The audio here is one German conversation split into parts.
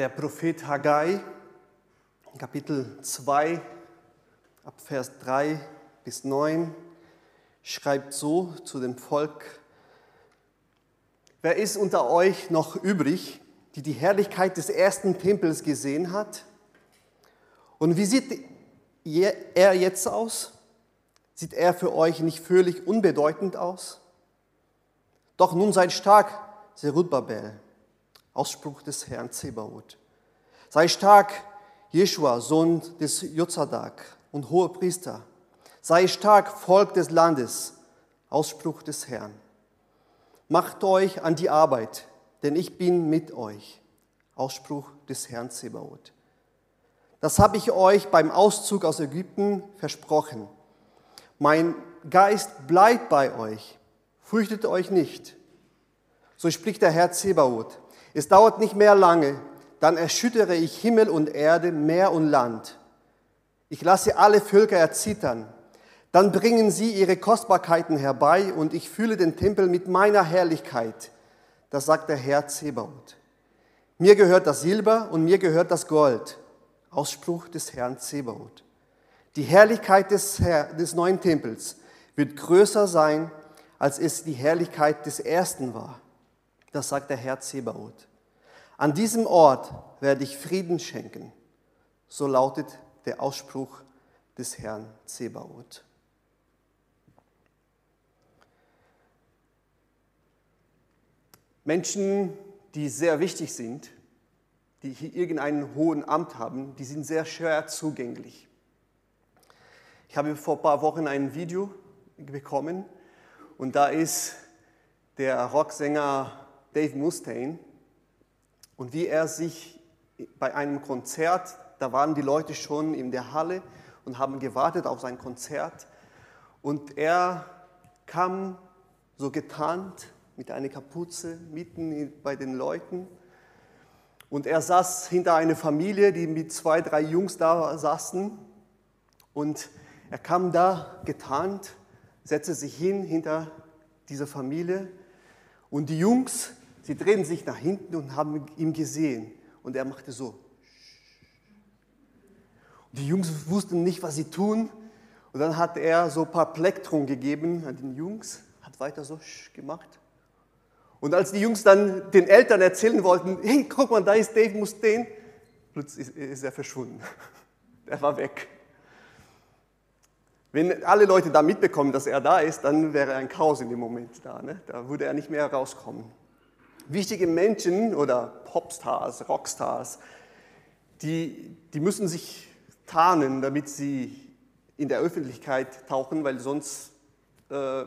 Der Prophet Haggai, Kapitel 2, ab Vers 3 bis 9, schreibt so zu dem Volk, Wer ist unter euch noch übrig, die die Herrlichkeit des ersten Tempels gesehen hat? Und wie sieht er jetzt aus? Sieht er für euch nicht völlig unbedeutend aus? Doch nun seid stark, Zerubabel, Ausspruch des Herrn Zebaoth. Sei stark, Jeschua, Sohn des Jozadak und Hohepriester. Sei stark, Volk des Landes, Ausspruch des Herrn. Macht euch an die Arbeit, denn ich bin mit euch. Ausspruch des Herrn Zebaoth. Das habe ich euch beim Auszug aus Ägypten versprochen. Mein Geist bleibt bei euch. Fürchtet euch nicht. So spricht der Herr Zebaoth. Es dauert nicht mehr lange, dann erschüttere ich Himmel und Erde, Meer und Land. Ich lasse alle Völker erzittern. Dann bringen sie ihre Kostbarkeiten herbei und ich fülle den Tempel mit meiner Herrlichkeit. Das sagt der Herr Zebaoth. Mir gehört das Silber und mir gehört das Gold. Ausspruch des Herrn Zebaoth. Die Herrlichkeit des, Herr, des neuen Tempels wird größer sein, als es die Herrlichkeit des ersten war. Das sagt der Herr Zebaoth. An diesem Ort werde ich Frieden schenken. So lautet der Ausspruch des Herrn Zebaoth. Menschen, die sehr wichtig sind, die hier irgendeinen hohen Amt haben, die sind sehr schwer zugänglich. Ich habe vor ein paar Wochen ein Video bekommen und da ist der Rocksänger Dave Mustaine und wie er sich bei einem Konzert, da waren die Leute schon in der Halle und haben gewartet auf sein Konzert und er kam so getarnt mit einer Kapuze mitten bei den Leuten. Und er saß hinter einer Familie, die mit zwei, drei Jungs da saßen. Und er kam da getarnt, setzte sich hin hinter dieser Familie. Und die Jungs, sie drehten sich nach hinten und haben ihn gesehen. Und er machte so. Und die Jungs wussten nicht, was sie tun. Und dann hat er so ein paar Plektron gegeben an den Jungs, hat weiter so gemacht. Und als die Jungs dann den Eltern erzählen wollten, hey, guck mal, da ist Dave Mustaine, plötzlich ist er verschwunden. Er war weg. Wenn alle Leute da mitbekommen, dass er da ist, dann wäre ein Chaos in dem Moment da. Ne? Da würde er nicht mehr rauskommen. Wichtige Menschen oder Popstars, Rockstars, die, die müssen sich tarnen, damit sie in der Öffentlichkeit tauchen, weil sonst äh,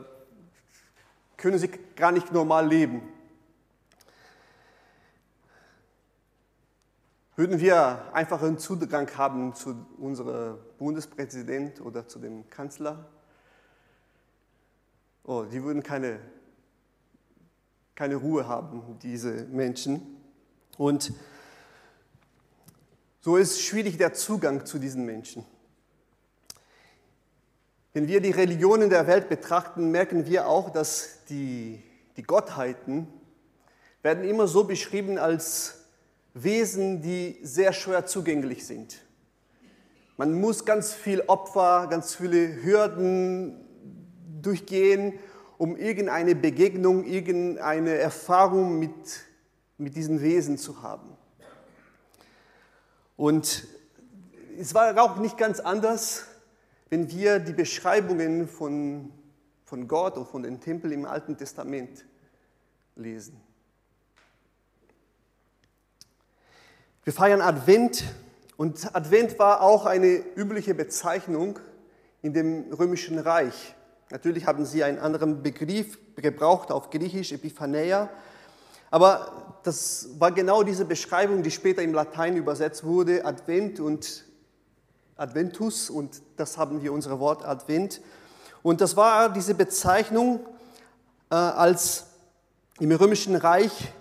können sie gar nicht normal leben. Würden wir einfachen Zugang haben zu unserem Bundespräsident oder zu dem Kanzler? Oh, die würden keine, keine Ruhe haben, diese Menschen. Und so ist schwierig der Zugang zu diesen Menschen. Wenn wir die Religionen der Welt betrachten, merken wir auch, dass die, die Gottheiten werden immer so beschrieben als Wesen, die sehr schwer zugänglich sind. Man muss ganz viel Opfer, ganz viele Hürden durchgehen, um irgendeine Begegnung, irgendeine Erfahrung mit, mit diesen Wesen zu haben. Und es war auch nicht ganz anders wenn wir die Beschreibungen von, von Gott und von dem Tempel im Alten Testament lesen. Wir feiern Advent und Advent war auch eine übliche Bezeichnung in dem römischen Reich. Natürlich haben sie einen anderen Begriff gebraucht auf Griechisch, Epiphaneia, aber das war genau diese Beschreibung, die später im Latein übersetzt wurde, Advent und Adventus und das haben wir unser Wort Advent. Und das war diese Bezeichnung äh, als im Römischen Reich,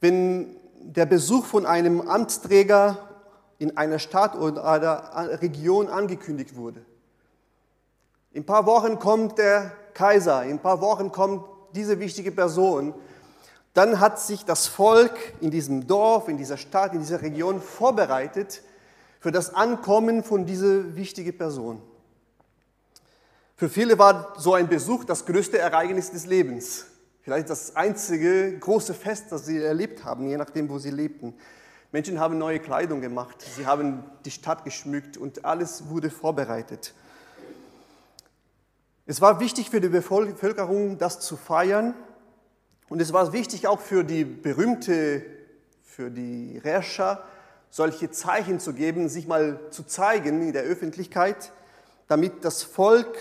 wenn der Besuch von einem Amtsträger in einer Stadt oder einer Region angekündigt wurde. In ein paar Wochen kommt der Kaiser, in ein paar Wochen kommt diese wichtige Person. dann hat sich das Volk in diesem Dorf, in dieser Stadt, in dieser Region vorbereitet für das Ankommen von dieser wichtigen Person. Für viele war so ein Besuch das größte Ereignis des Lebens. Vielleicht das einzige große Fest, das sie erlebt haben, je nachdem, wo sie lebten. Menschen haben neue Kleidung gemacht, sie haben die Stadt geschmückt und alles wurde vorbereitet. Es war wichtig für die Bevölkerung, das zu feiern. Und es war wichtig auch für die berühmte, für die Herrscher, solche Zeichen zu geben, sich mal zu zeigen in der Öffentlichkeit, damit das Volk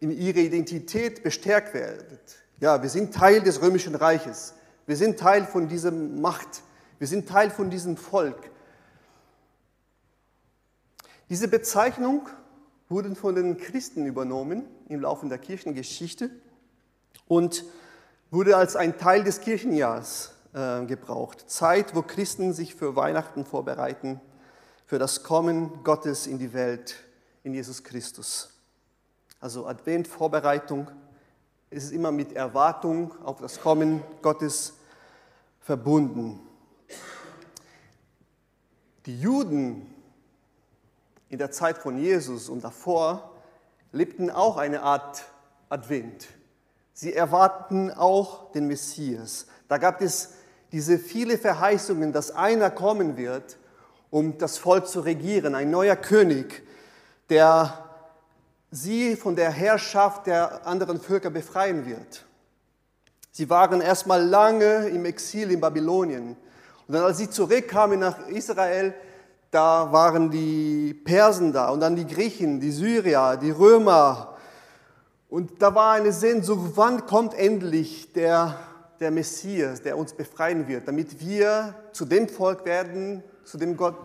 in ihrer Identität bestärkt wird. Ja, wir sind Teil des römischen Reiches. Wir sind Teil von dieser Macht. Wir sind Teil von diesem Volk. Diese Bezeichnung wurden von den Christen übernommen im Laufe der Kirchengeschichte und wurde als ein Teil des Kirchenjahrs äh, gebraucht. Zeit, wo Christen sich für Weihnachten vorbereiten, für das Kommen Gottes in die Welt, in Jesus Christus. Also Advent-Vorbereitung ist immer mit Erwartung auf das Kommen Gottes verbunden. Die Juden in der Zeit von Jesus und davor lebten auch eine Art Advent. Sie erwarten auch den Messias. Da gab es diese viele Verheißungen, dass einer kommen wird, um das Volk zu regieren, ein neuer König, der sie von der Herrschaft der anderen Völker befreien wird. Sie waren erstmal lange im Exil in Babylonien. Und dann, als sie zurückkamen nach Israel, da waren die Persen da und dann die Griechen, die Syrier, die Römer. Und da war eine Sehnsucht, wann kommt endlich der, der Messias, der uns befreien wird, damit wir zu dem Volk werden, zu dem Gott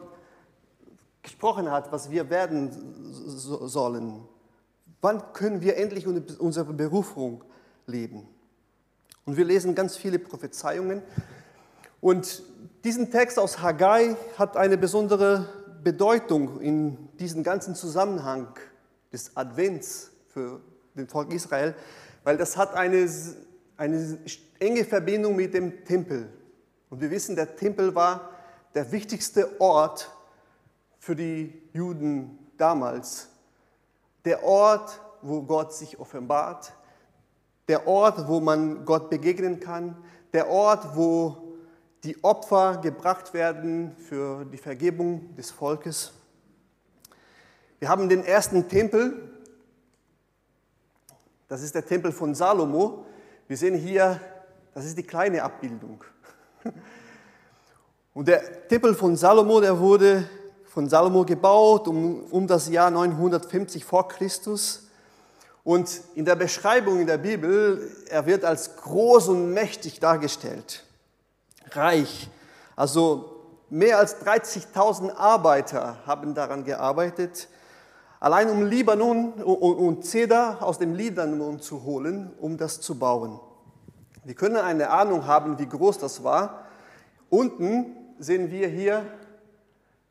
gesprochen hat, was wir werden sollen. Wann können wir endlich unsere Berufung leben? Und wir lesen ganz viele Prophezeiungen. Und diesen Text aus Haggai hat eine besondere Bedeutung in diesem ganzen Zusammenhang des Advents für den Volk Israel, weil das hat eine, eine enge Verbindung mit dem Tempel. Und wir wissen, der Tempel war der wichtigste Ort für die Juden damals. Der Ort, wo Gott sich offenbart, der Ort, wo man Gott begegnen kann, der Ort, wo die Opfer gebracht werden für die Vergebung des Volkes. Wir haben den ersten Tempel, das ist der Tempel von Salomo. Wir sehen hier, das ist die kleine Abbildung. Und der Tempel von Salomo, der wurde von Salomo gebaut um, um das Jahr 950 vor Christus. Und in der Beschreibung in der Bibel, er wird als groß und mächtig dargestellt reich. Also mehr als 30.000 Arbeiter haben daran gearbeitet, allein um Libanon und Zeder aus dem Libanon zu holen, um das zu bauen. Wir können eine Ahnung haben, wie groß das war. Unten sehen wir hier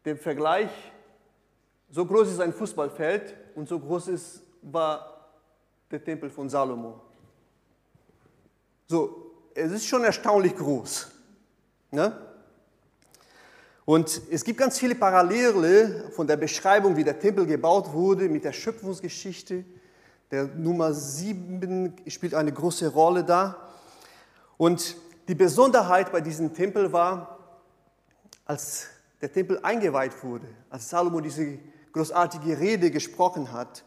den Vergleich. So groß ist ein Fußballfeld und so groß ist, war der Tempel von Salomo. So, es ist schon erstaunlich groß. Ne? Und es gibt ganz viele Parallele von der Beschreibung, wie der Tempel gebaut wurde, mit der Schöpfungsgeschichte. Der Nummer 7 spielt eine große Rolle da. Und die Besonderheit bei diesem Tempel war, als der Tempel eingeweiht wurde, als Salomo diese großartige Rede gesprochen hat,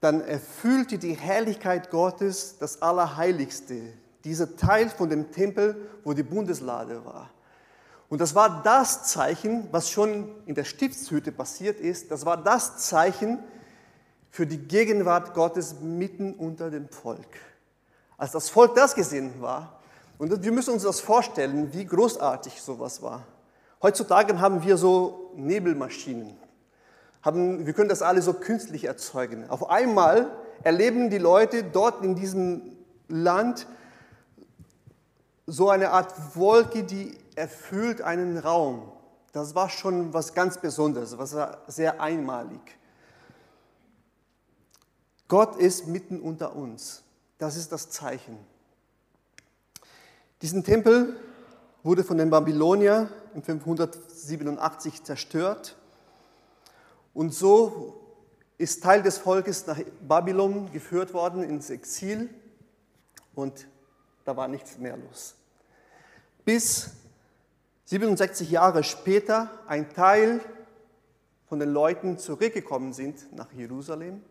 dann erfüllte die Herrlichkeit Gottes das Allerheiligste, dieser Teil von dem Tempel, wo die Bundeslade war. Und das war das Zeichen, was schon in der Stiftshütte passiert ist. Das war das Zeichen für die Gegenwart Gottes mitten unter dem Volk. Als das Volk das gesehen war, und wir müssen uns das vorstellen, wie großartig sowas war. Heutzutage haben wir so Nebelmaschinen. Haben, wir können das alle so künstlich erzeugen. Auf einmal erleben die Leute dort in diesem Land so eine Art Wolke, die erfüllt einen Raum. Das war schon was ganz Besonderes, was sehr einmalig. Gott ist mitten unter uns. Das ist das Zeichen. Diesen Tempel wurde von den Babyloniern im 587 zerstört. Und so ist Teil des Volkes nach Babylon geführt worden ins Exil und da war nichts mehr los. Bis 67 Jahre später ein Teil von den Leuten zurückgekommen sind nach Jerusalem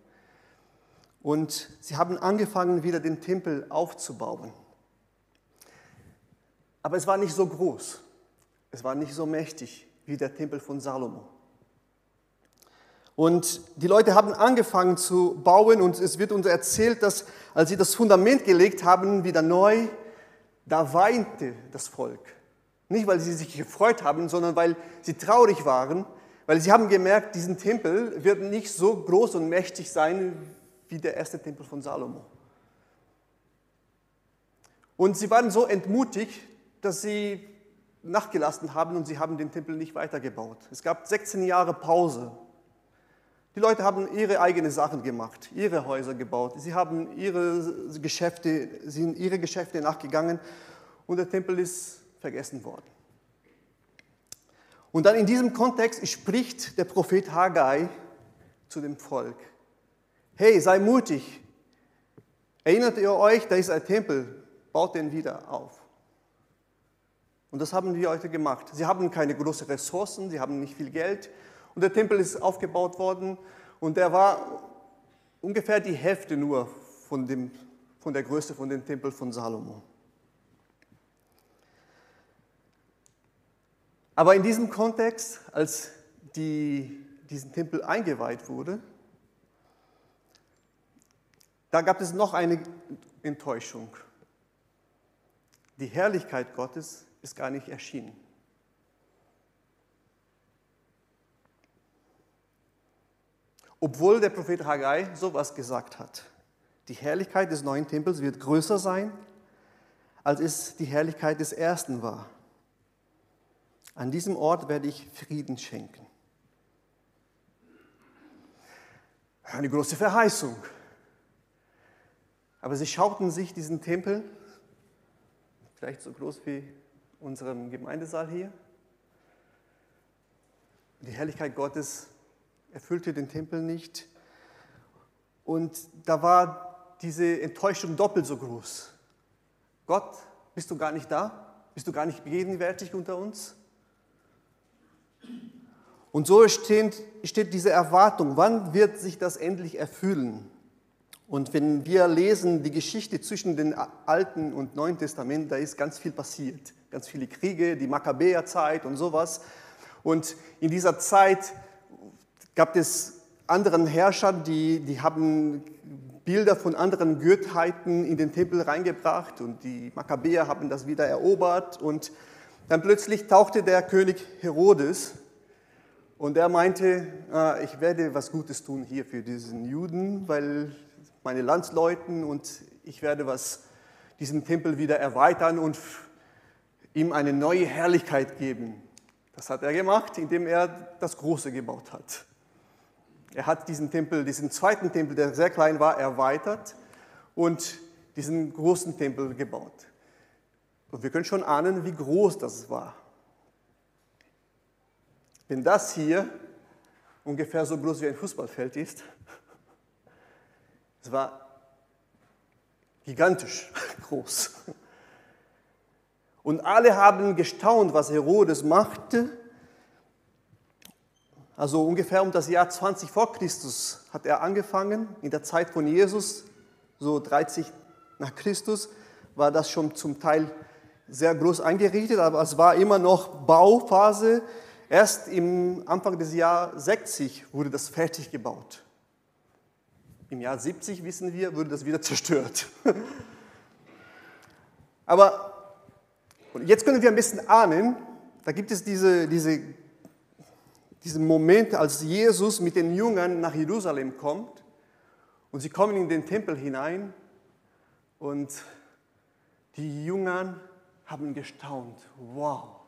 und sie haben angefangen, wieder den Tempel aufzubauen. Aber es war nicht so groß, es war nicht so mächtig wie der Tempel von Salomo. Und die Leute haben angefangen zu bauen und es wird uns erzählt, dass als sie das Fundament gelegt haben, wieder neu, da weinte das Volk. Nicht, weil sie sich gefreut haben, sondern weil sie traurig waren, weil sie haben gemerkt, diesen Tempel wird nicht so groß und mächtig sein wie der erste Tempel von Salomo. Und sie waren so entmutigt, dass sie nachgelassen haben und sie haben den Tempel nicht weitergebaut. Es gab 16 Jahre Pause. Die Leute haben ihre eigenen Sachen gemacht, ihre Häuser gebaut, sie haben ihre Geschäfte, sind ihre Geschäfte nachgegangen und der Tempel ist vergessen worden. Und dann in diesem Kontext spricht der Prophet Haggai zu dem Volk. Hey, sei mutig. Erinnert ihr euch, da ist ein Tempel, baut den wieder auf. Und das haben die Leute gemacht. Sie haben keine großen Ressourcen, sie haben nicht viel Geld. Und der Tempel ist aufgebaut worden und der war ungefähr die Hälfte nur von, dem, von der Größe von dem Tempel von Salomo. Aber in diesem Kontext, als die, diesen Tempel eingeweiht wurde, da gab es noch eine Enttäuschung. Die Herrlichkeit Gottes ist gar nicht erschienen. Obwohl der Prophet Haggai sowas gesagt hat. Die Herrlichkeit des neuen Tempels wird größer sein, als es die Herrlichkeit des ersten war. An diesem Ort werde ich Frieden schenken. Eine große Verheißung. Aber sie schauten sich diesen Tempel, vielleicht so groß wie unserem Gemeindesaal hier. Die Herrlichkeit Gottes erfüllte den Tempel nicht. Und da war diese Enttäuschung doppelt so groß. Gott, bist du gar nicht da? Bist du gar nicht gegenwärtig unter uns? Und so steht, steht diese Erwartung, wann wird sich das endlich erfüllen? Und wenn wir lesen die Geschichte zwischen dem Alten und Neuen Testament, da ist ganz viel passiert. Ganz viele Kriege, die Makkabäerzeit und sowas. Und in dieser Zeit gab es anderen Herrschern, die, die haben Bilder von anderen Gottheiten in den Tempel reingebracht und die Makkabäer haben das wieder erobert. Und dann plötzlich tauchte der König Herodes und er meinte, ah, ich werde was Gutes tun hier für diesen Juden, weil meine Landsleuten und ich werde was diesen Tempel wieder erweitern und ihm eine neue Herrlichkeit geben. Das hat er gemacht, indem er das Große gebaut hat. Er hat diesen Tempel, diesen zweiten Tempel, der sehr klein war, erweitert und diesen großen Tempel gebaut. Und wir können schon ahnen, wie groß das war. Wenn das hier ungefähr so groß wie ein Fußballfeld ist, es war gigantisch groß. Und alle haben gestaunt, was Herodes machte. Also ungefähr um das Jahr 20 vor Christus hat er angefangen. In der Zeit von Jesus, so 30 nach Christus, war das schon zum Teil sehr groß eingerichtet, aber es war immer noch Bauphase. Erst im Anfang des Jahres 60 wurde das fertig gebaut. Im Jahr 70, wissen wir, wurde das wieder zerstört. Aber jetzt können wir ein bisschen ahnen, da gibt es diese, diese, diesen Moment, als Jesus mit den Jüngern nach Jerusalem kommt und sie kommen in den Tempel hinein und die Jünger haben gestaunt. Wow,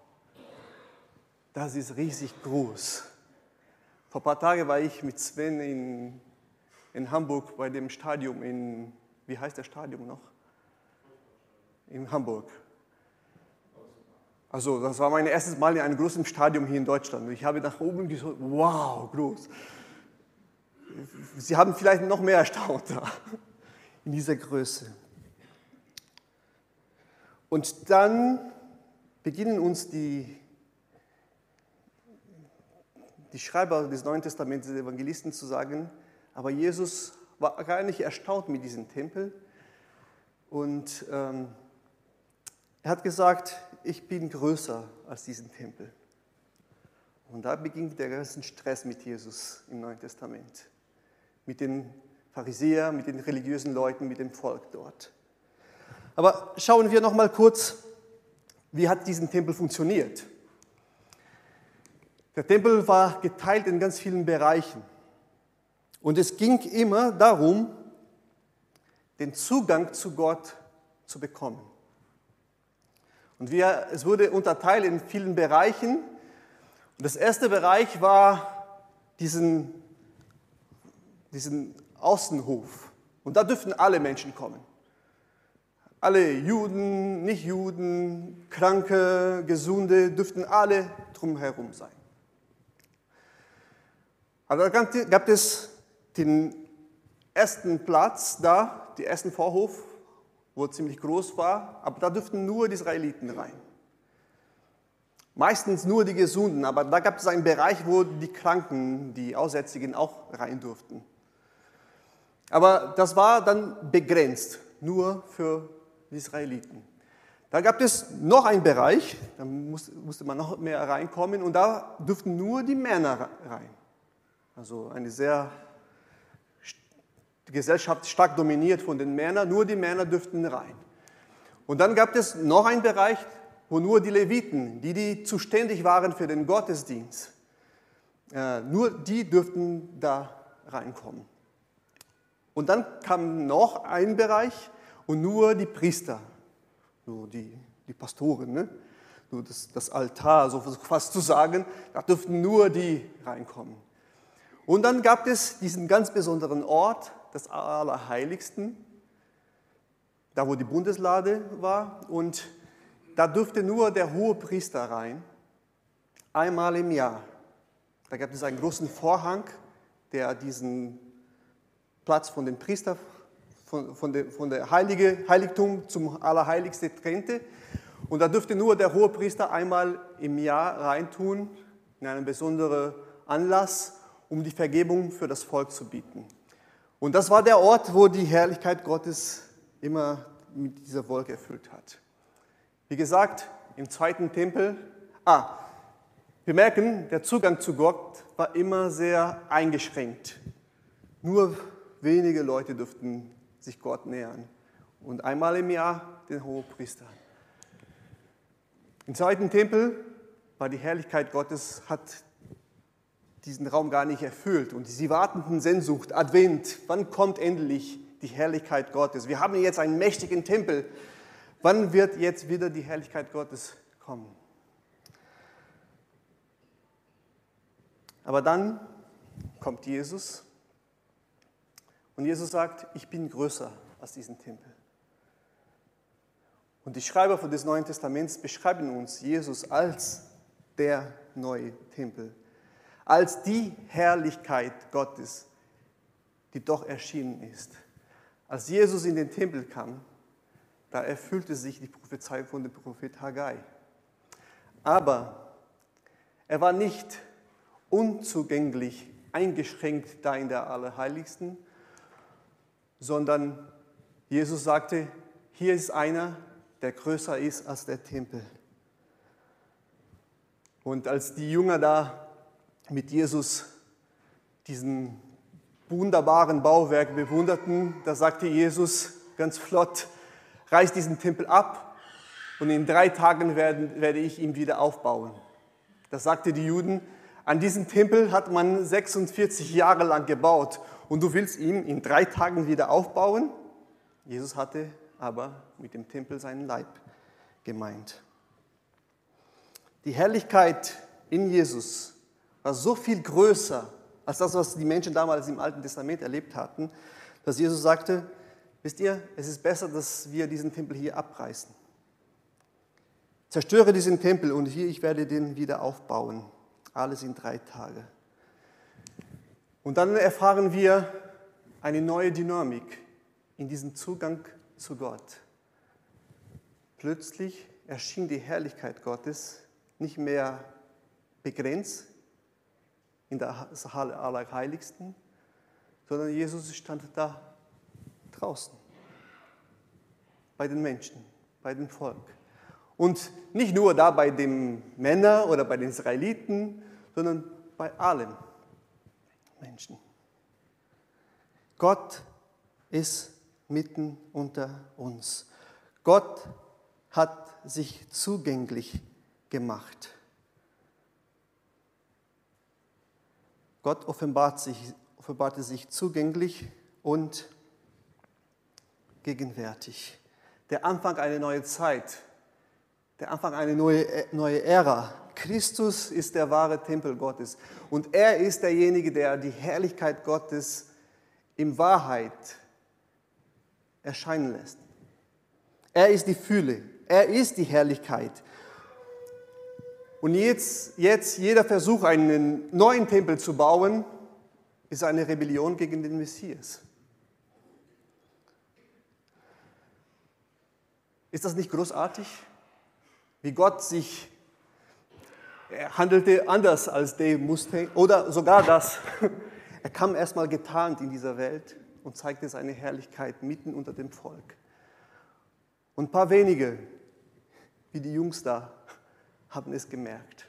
das ist riesig groß. Vor ein paar Tagen war ich mit Sven in in Hamburg bei dem Stadion in, wie heißt der Stadion noch? In Hamburg. Also das war mein erstes Mal in einem großen Stadion hier in Deutschland. Und ich habe nach oben geschaut, wow, groß. Sie haben vielleicht noch mehr erstaunt da, in dieser Größe. Und dann beginnen uns die, die Schreiber des Neuen Testaments, die Evangelisten zu sagen, aber Jesus war gar nicht erstaunt mit diesem Tempel. Und ähm, er hat gesagt, ich bin größer als diesen Tempel. Und da beginnt der ganze Stress mit Jesus im Neuen Testament. Mit den Pharisäern, mit den religiösen Leuten, mit dem Volk dort. Aber schauen wir noch mal kurz, wie hat diesen Tempel funktioniert? Der Tempel war geteilt in ganz vielen Bereichen. Und es ging immer darum, den Zugang zu Gott zu bekommen. Und wir, es wurde unterteilt in vielen Bereichen. Und das erste Bereich war diesen, diesen Außenhof. Und da dürften alle Menschen kommen. Alle Juden, Nichtjuden, Kranke, Gesunde dürften alle drumherum sein. Aber da gab es den ersten Platz da, den ersten Vorhof, wo ziemlich groß war, aber da dürften nur die Israeliten rein. Meistens nur die Gesunden, aber da gab es einen Bereich, wo die Kranken, die Aussätzigen auch rein durften. Aber das war dann begrenzt, nur für die Israeliten. Da gab es noch einen Bereich, da musste man noch mehr reinkommen und da durften nur die Männer rein. Also eine sehr die Gesellschaft stark dominiert von den Männern, nur die Männer dürften rein. Und dann gab es noch einen Bereich, wo nur die Leviten, die, die zuständig waren für den Gottesdienst, äh, nur die dürften da reinkommen. Und dann kam noch ein Bereich und nur die Priester, nur die, die Pastoren, ne? nur das, das Altar, so fast zu sagen, da dürften nur die reinkommen. Und dann gab es diesen ganz besonderen Ort, des Allerheiligsten, da wo die Bundeslade war. Und da durfte nur der hohe Priester rein, einmal im Jahr. Da gab es einen großen Vorhang, der diesen Platz von den Priester, von, von, der, von der Heilige, Heiligtum zum Allerheiligsten trennte. Und da durfte nur der hohe Priester einmal im Jahr reintun, in einem besonderen Anlass, um die Vergebung für das Volk zu bieten. Und das war der Ort, wo die Herrlichkeit Gottes immer mit dieser Wolke erfüllt hat. Wie gesagt, im zweiten Tempel, ah, wir merken, der Zugang zu Gott war immer sehr eingeschränkt. Nur wenige Leute durften sich Gott nähern. Und einmal im Jahr den Hohepriester. Im zweiten Tempel war die Herrlichkeit Gottes, hat diesen Raum gar nicht erfüllt. Und sie warteten Sehnsucht, Advent, wann kommt endlich die Herrlichkeit Gottes? Wir haben jetzt einen mächtigen Tempel. Wann wird jetzt wieder die Herrlichkeit Gottes kommen? Aber dann kommt Jesus und Jesus sagt, ich bin größer als diesen Tempel. Und die Schreiber des Neuen Testaments beschreiben uns Jesus als der neue Tempel als die Herrlichkeit Gottes, die doch erschienen ist. Als Jesus in den Tempel kam, da erfüllte sich die Prophezeiung von dem Prophet Haggai. Aber er war nicht unzugänglich, eingeschränkt da in der Allerheiligsten, sondern Jesus sagte, hier ist einer, der größer ist als der Tempel. Und als die Jünger da mit Jesus diesen wunderbaren Bauwerk bewunderten, da sagte Jesus ganz flott, reiß diesen Tempel ab und in drei Tagen werden, werde ich ihn wieder aufbauen. Das sagte die Juden, an diesem Tempel hat man 46 Jahre lang gebaut und du willst ihn in drei Tagen wieder aufbauen? Jesus hatte aber mit dem Tempel seinen Leib gemeint. Die Herrlichkeit in Jesus war so viel größer als das, was die Menschen damals im Alten Testament erlebt hatten, dass Jesus sagte, wisst ihr, es ist besser, dass wir diesen Tempel hier abreißen. zerstöre diesen Tempel und hier, ich werde den wieder aufbauen. Alles in drei Tagen. Und dann erfahren wir eine neue Dynamik in diesem Zugang zu Gott. Plötzlich erschien die Herrlichkeit Gottes nicht mehr begrenzt in der Halle Allerheiligsten, sondern Jesus stand da draußen bei den Menschen, bei dem Volk. Und nicht nur da bei den Männern oder bei den Israeliten, sondern bei allen Menschen. Gott ist mitten unter uns. Gott hat sich zugänglich gemacht. Gott offenbart sich, offenbarte sich zugänglich und gegenwärtig. Der Anfang einer neuen Zeit, der Anfang einer neuen neue Ära. Christus ist der wahre Tempel Gottes und er ist derjenige, der die Herrlichkeit Gottes in Wahrheit erscheinen lässt. Er ist die Fülle, er ist die Herrlichkeit. Und jetzt, jetzt jeder Versuch, einen neuen Tempel zu bauen, ist eine Rebellion gegen den Messias. Ist das nicht großartig? Wie Gott sich er handelte anders als Dave Mustaine oder sogar das. Er kam erstmal getarnt in dieser Welt und zeigte seine Herrlichkeit mitten unter dem Volk. Und ein paar wenige, wie die Jungs da, haben es gemerkt.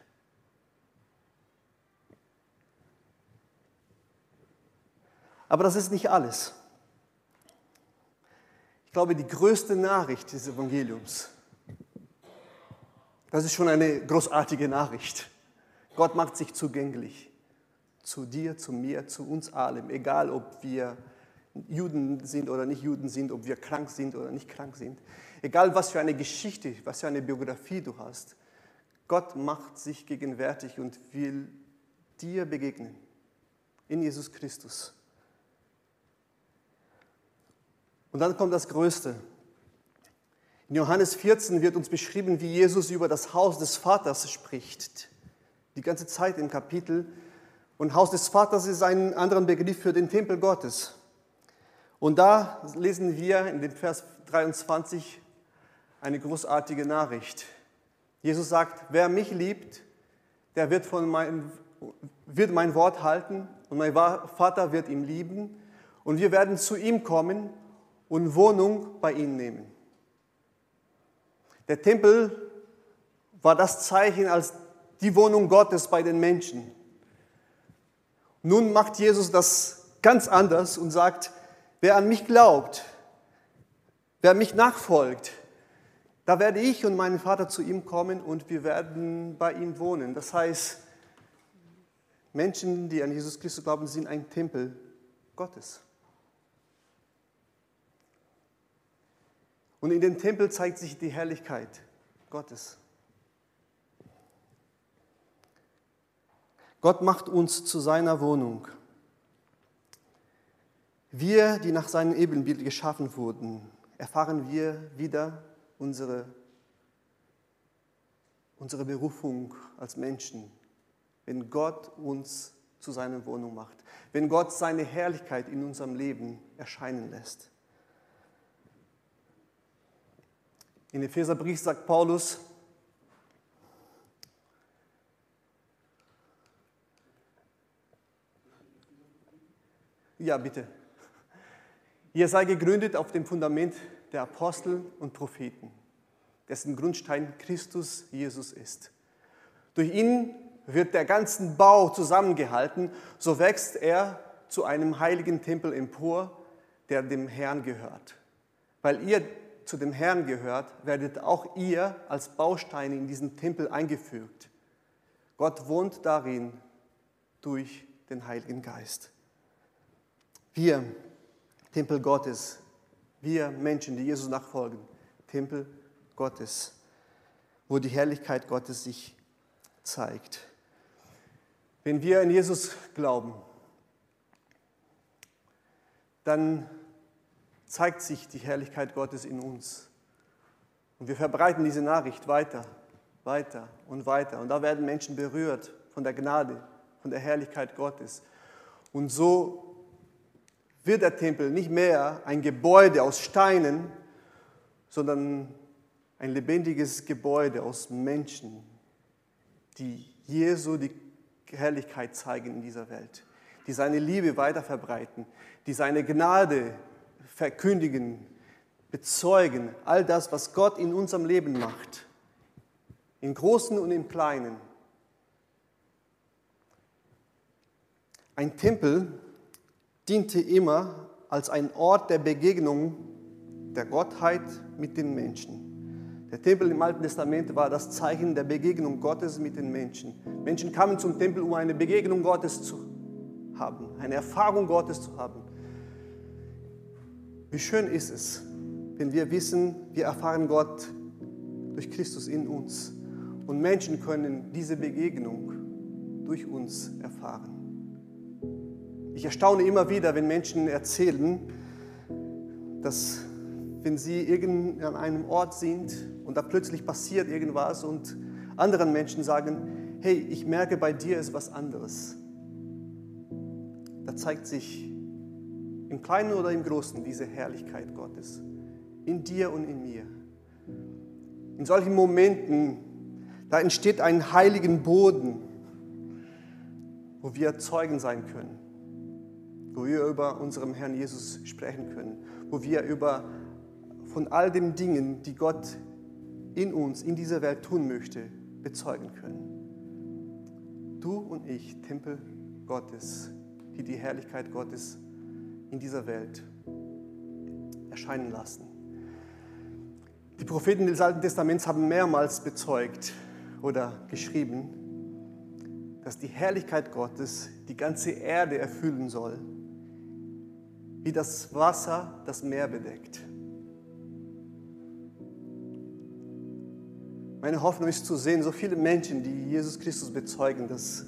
Aber das ist nicht alles. Ich glaube, die größte Nachricht des Evangeliums, das ist schon eine großartige Nachricht. Gott macht sich zugänglich zu dir, zu mir, zu uns allen, egal ob wir Juden sind oder nicht Juden sind, ob wir krank sind oder nicht krank sind, egal was für eine Geschichte, was für eine Biografie du hast. Gott macht sich gegenwärtig und will dir begegnen in Jesus Christus. Und dann kommt das Größte. In Johannes 14 wird uns beschrieben, wie Jesus über das Haus des Vaters spricht. Die ganze Zeit im Kapitel. Und Haus des Vaters ist ein anderer Begriff für den Tempel Gottes. Und da lesen wir in dem Vers 23 eine großartige Nachricht. Jesus sagt, wer mich liebt, der wird, von mein, wird mein Wort halten und mein Vater wird ihn lieben und wir werden zu ihm kommen und Wohnung bei ihm nehmen. Der Tempel war das Zeichen als die Wohnung Gottes bei den Menschen. Nun macht Jesus das ganz anders und sagt, wer an mich glaubt, wer mich nachfolgt, da werde ich und mein Vater zu ihm kommen und wir werden bei ihm wohnen. Das heißt, Menschen, die an Jesus Christus glauben, sind ein Tempel Gottes. Und in dem Tempel zeigt sich die Herrlichkeit Gottes. Gott macht uns zu seiner Wohnung. Wir, die nach seinem Ebenbild geschaffen wurden, erfahren wir wieder unsere, unsere Berufung als Menschen, wenn Gott uns zu seiner Wohnung macht, wenn Gott seine Herrlichkeit in unserem Leben erscheinen lässt. In Epheserbrief sagt Paulus, ja bitte, ihr seid gegründet auf dem Fundament der Apostel und Propheten, dessen Grundstein Christus Jesus ist. Durch ihn wird der ganze Bau zusammengehalten, so wächst er zu einem heiligen Tempel empor, der dem Herrn gehört. Weil ihr zu dem Herrn gehört, werdet auch ihr als Bausteine in diesen Tempel eingefügt. Gott wohnt darin durch den Heiligen Geist. Wir, Tempel Gottes, wir Menschen, die Jesus nachfolgen, Tempel Gottes, wo die Herrlichkeit Gottes sich zeigt. Wenn wir in Jesus glauben, dann zeigt sich die Herrlichkeit Gottes in uns. Und wir verbreiten diese Nachricht weiter weiter und weiter. Und da werden Menschen berührt von der Gnade, von der Herrlichkeit Gottes. Und so wird der Tempel nicht mehr ein Gebäude aus Steinen, sondern ein lebendiges Gebäude aus Menschen, die Jesu die Herrlichkeit zeigen in dieser Welt, die seine Liebe weiter verbreiten, die seine Gnade verkündigen, bezeugen, all das, was Gott in unserem Leben macht, im Großen und im Kleinen. Ein Tempel diente immer als ein Ort der Begegnung der Gottheit mit den Menschen. Der Tempel im Alten Testament war das Zeichen der Begegnung Gottes mit den Menschen. Menschen kamen zum Tempel, um eine Begegnung Gottes zu haben, eine Erfahrung Gottes zu haben. Wie schön ist es, wenn wir wissen, wir erfahren Gott durch Christus in uns. Und Menschen können diese Begegnung durch uns erfahren. Ich erstaune immer wieder, wenn Menschen erzählen, dass wenn sie irgend an einem Ort sind und da plötzlich passiert irgendwas und anderen Menschen sagen, hey, ich merke, bei dir ist was anderes. Da zeigt sich im Kleinen oder im Großen diese Herrlichkeit Gottes in dir und in mir. In solchen Momenten, da entsteht ein heiligen Boden, wo wir Zeugen sein können, wo wir über unseren Herrn Jesus sprechen können, wo wir über von all den Dingen, die Gott in uns, in dieser Welt tun möchte, bezeugen können. Du und ich, Tempel Gottes, die die Herrlichkeit Gottes in dieser Welt erscheinen lassen. Die Propheten des Alten Testaments haben mehrmals bezeugt oder geschrieben, dass die Herrlichkeit Gottes die ganze Erde erfüllen soll, wie das Wasser das Meer bedeckt. Meine Hoffnung ist zu sehen, so viele Menschen, die Jesus Christus bezeugen, dass,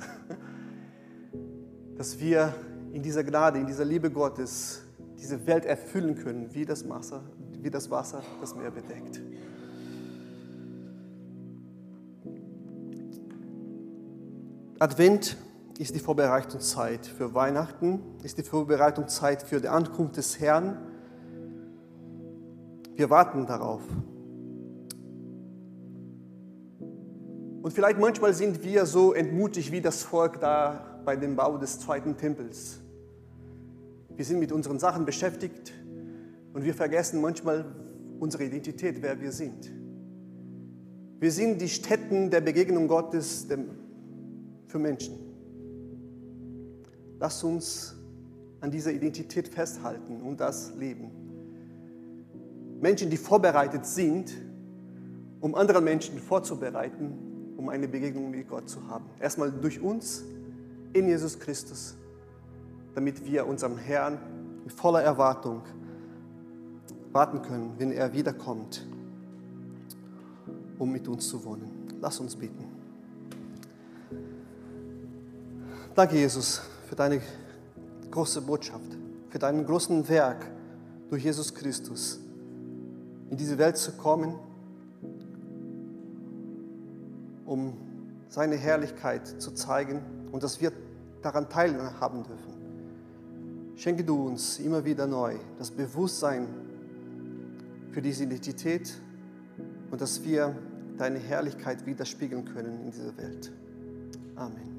dass wir in dieser Gnade, in dieser Liebe Gottes diese Welt erfüllen können, wie das Wasser, wie das, Wasser das Meer bedeckt. Advent ist die Vorbereitungszeit für Weihnachten, ist die Vorbereitungszeit für die Ankunft des Herrn. Wir warten darauf. Und vielleicht manchmal sind wir so entmutigt wie das Volk da bei dem Bau des zweiten Tempels. Wir sind mit unseren Sachen beschäftigt und wir vergessen manchmal unsere Identität, wer wir sind. Wir sind die Stätten der Begegnung Gottes für Menschen. Lass uns an dieser Identität festhalten und das leben. Menschen, die vorbereitet sind, um andere Menschen vorzubereiten, um eine Begegnung mit Gott zu haben. Erstmal durch uns in Jesus Christus, damit wir unserem Herrn mit voller Erwartung warten können, wenn er wiederkommt, um mit uns zu wohnen. Lass uns beten. Danke, Jesus, für deine große Botschaft, für deinen großen Werk durch Jesus Christus, in diese Welt zu kommen um seine Herrlichkeit zu zeigen und dass wir daran teilhaben dürfen. Schenke du uns immer wieder neu das Bewusstsein für diese Identität und dass wir deine Herrlichkeit widerspiegeln können in dieser Welt. Amen.